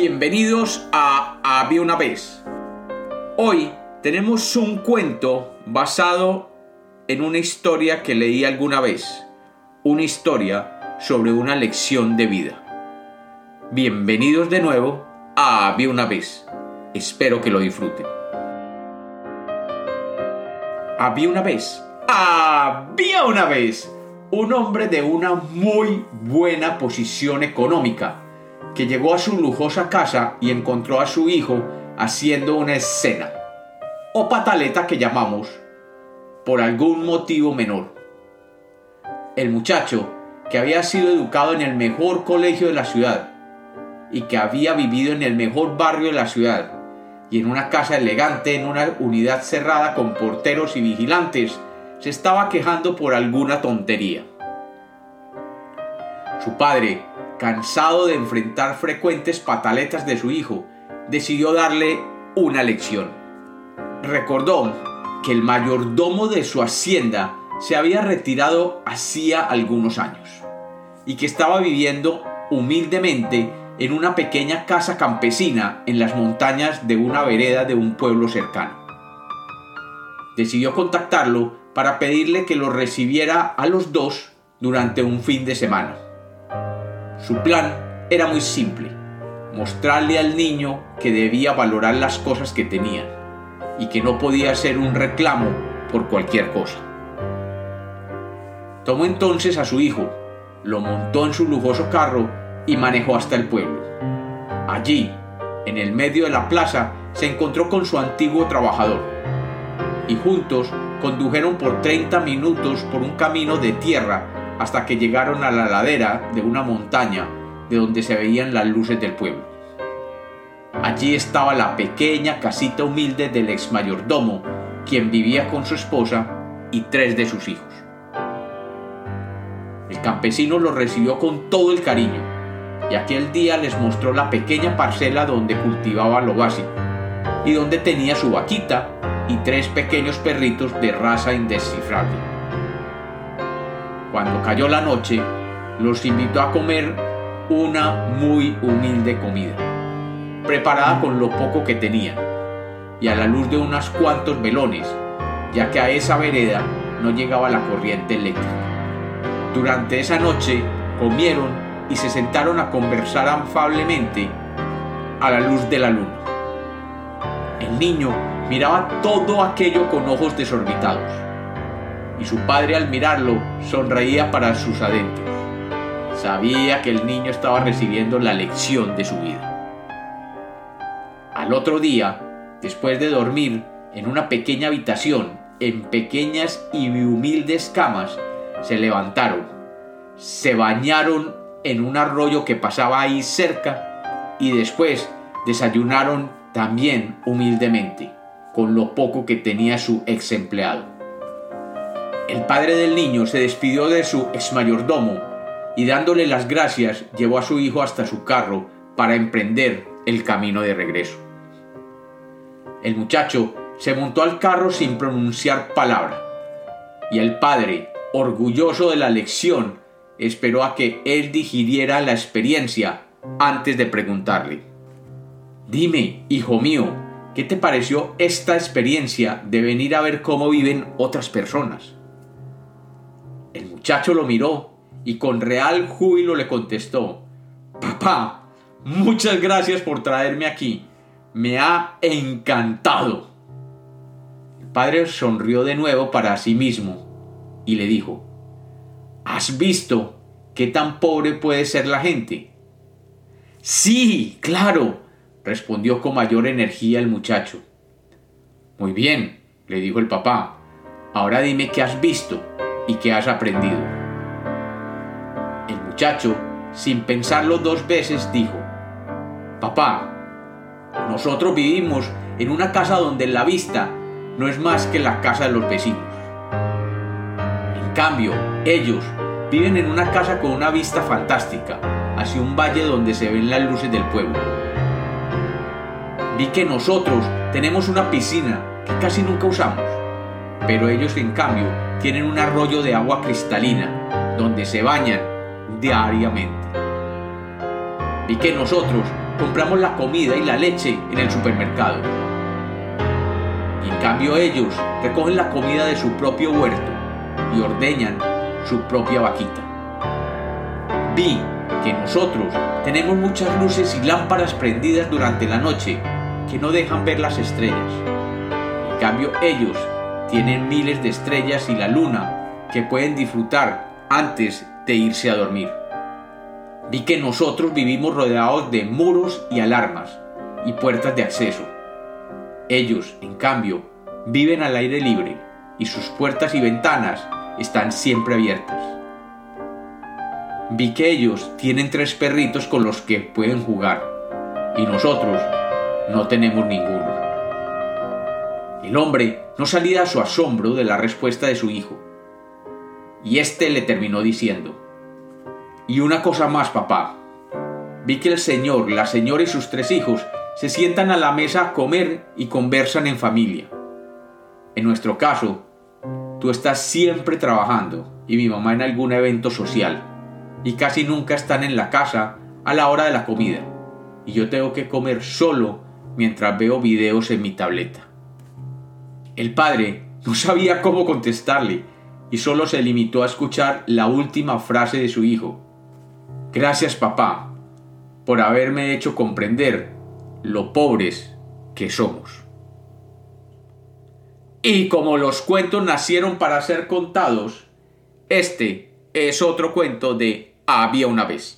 Bienvenidos a Había una vez. Hoy tenemos un cuento basado en una historia que leí alguna vez. Una historia sobre una lección de vida. Bienvenidos de nuevo a Había una vez. Espero que lo disfruten. Había una vez. Había una vez un hombre de una muy buena posición económica que llegó a su lujosa casa y encontró a su hijo haciendo una escena, o pataleta que llamamos, por algún motivo menor. El muchacho, que había sido educado en el mejor colegio de la ciudad, y que había vivido en el mejor barrio de la ciudad, y en una casa elegante en una unidad cerrada con porteros y vigilantes, se estaba quejando por alguna tontería. Su padre, cansado de enfrentar frecuentes pataletas de su hijo, decidió darle una lección. Recordó que el mayordomo de su hacienda se había retirado hacía algunos años y que estaba viviendo humildemente en una pequeña casa campesina en las montañas de una vereda de un pueblo cercano. Decidió contactarlo para pedirle que lo recibiera a los dos durante un fin de semana. Su plan era muy simple, mostrarle al niño que debía valorar las cosas que tenía y que no podía ser un reclamo por cualquier cosa. Tomó entonces a su hijo, lo montó en su lujoso carro y manejó hasta el pueblo. Allí, en el medio de la plaza, se encontró con su antiguo trabajador y juntos condujeron por 30 minutos por un camino de tierra hasta que llegaron a la ladera de una montaña de donde se veían las luces del pueblo. Allí estaba la pequeña casita humilde del ex mayordomo, quien vivía con su esposa y tres de sus hijos. El campesino los recibió con todo el cariño y aquel día les mostró la pequeña parcela donde cultivaba lo básico y donde tenía su vaquita y tres pequeños perritos de raza indescifrable. Cuando cayó la noche, los invitó a comer una muy humilde comida, preparada con lo poco que tenían, y a la luz de unos cuantos velones, ya que a esa vereda no llegaba la corriente eléctrica. Durante esa noche comieron y se sentaron a conversar afablemente a la luz de la luna. El niño miraba todo aquello con ojos desorbitados y su padre al mirarlo sonreía para sus adentros. Sabía que el niño estaba recibiendo la lección de su vida. Al otro día, después de dormir en una pequeña habitación, en pequeñas y humildes camas, se levantaron, se bañaron en un arroyo que pasaba ahí cerca y después desayunaron también humildemente, con lo poco que tenía su ex empleado. El padre del niño se despidió de su ex mayordomo y dándole las gracias llevó a su hijo hasta su carro para emprender el camino de regreso. El muchacho se montó al carro sin pronunciar palabra y el padre, orgulloso de la lección, esperó a que él digiriera la experiencia antes de preguntarle. Dime, hijo mío, ¿qué te pareció esta experiencia de venir a ver cómo viven otras personas? Muchacho lo miró y con real júbilo le contestó, Papá, muchas gracias por traerme aquí. Me ha encantado. El padre sonrió de nuevo para sí mismo y le dijo, ¿Has visto qué tan pobre puede ser la gente? Sí, claro, respondió con mayor energía el muchacho. Muy bien, le dijo el papá. Ahora dime qué has visto y que has aprendido. El muchacho, sin pensarlo dos veces, dijo, Papá, nosotros vivimos en una casa donde la vista no es más que la casa de los vecinos. En cambio, ellos viven en una casa con una vista fantástica hacia un valle donde se ven las luces del pueblo. Vi que nosotros tenemos una piscina que casi nunca usamos, pero ellos en cambio tienen un arroyo de agua cristalina donde se bañan diariamente. Vi que nosotros compramos la comida y la leche en el supermercado. Y en cambio ellos recogen la comida de su propio huerto y ordeñan su propia vaquita. Vi que nosotros tenemos muchas luces y lámparas prendidas durante la noche que no dejan ver las estrellas. En cambio ellos tienen miles de estrellas y la luna que pueden disfrutar antes de irse a dormir. Vi que nosotros vivimos rodeados de muros y alarmas y puertas de acceso. Ellos, en cambio, viven al aire libre y sus puertas y ventanas están siempre abiertas. Vi que ellos tienen tres perritos con los que pueden jugar y nosotros no tenemos ninguno. El hombre no salía a su asombro de la respuesta de su hijo. Y éste le terminó diciendo, y una cosa más, papá. Vi que el señor, la señora y sus tres hijos se sientan a la mesa a comer y conversan en familia. En nuestro caso, tú estás siempre trabajando y mi mamá en algún evento social y casi nunca están en la casa a la hora de la comida y yo tengo que comer solo mientras veo videos en mi tableta. El padre no sabía cómo contestarle y solo se limitó a escuchar la última frase de su hijo, Gracias papá por haberme hecho comprender lo pobres que somos. Y como los cuentos nacieron para ser contados, este es otro cuento de Había una vez.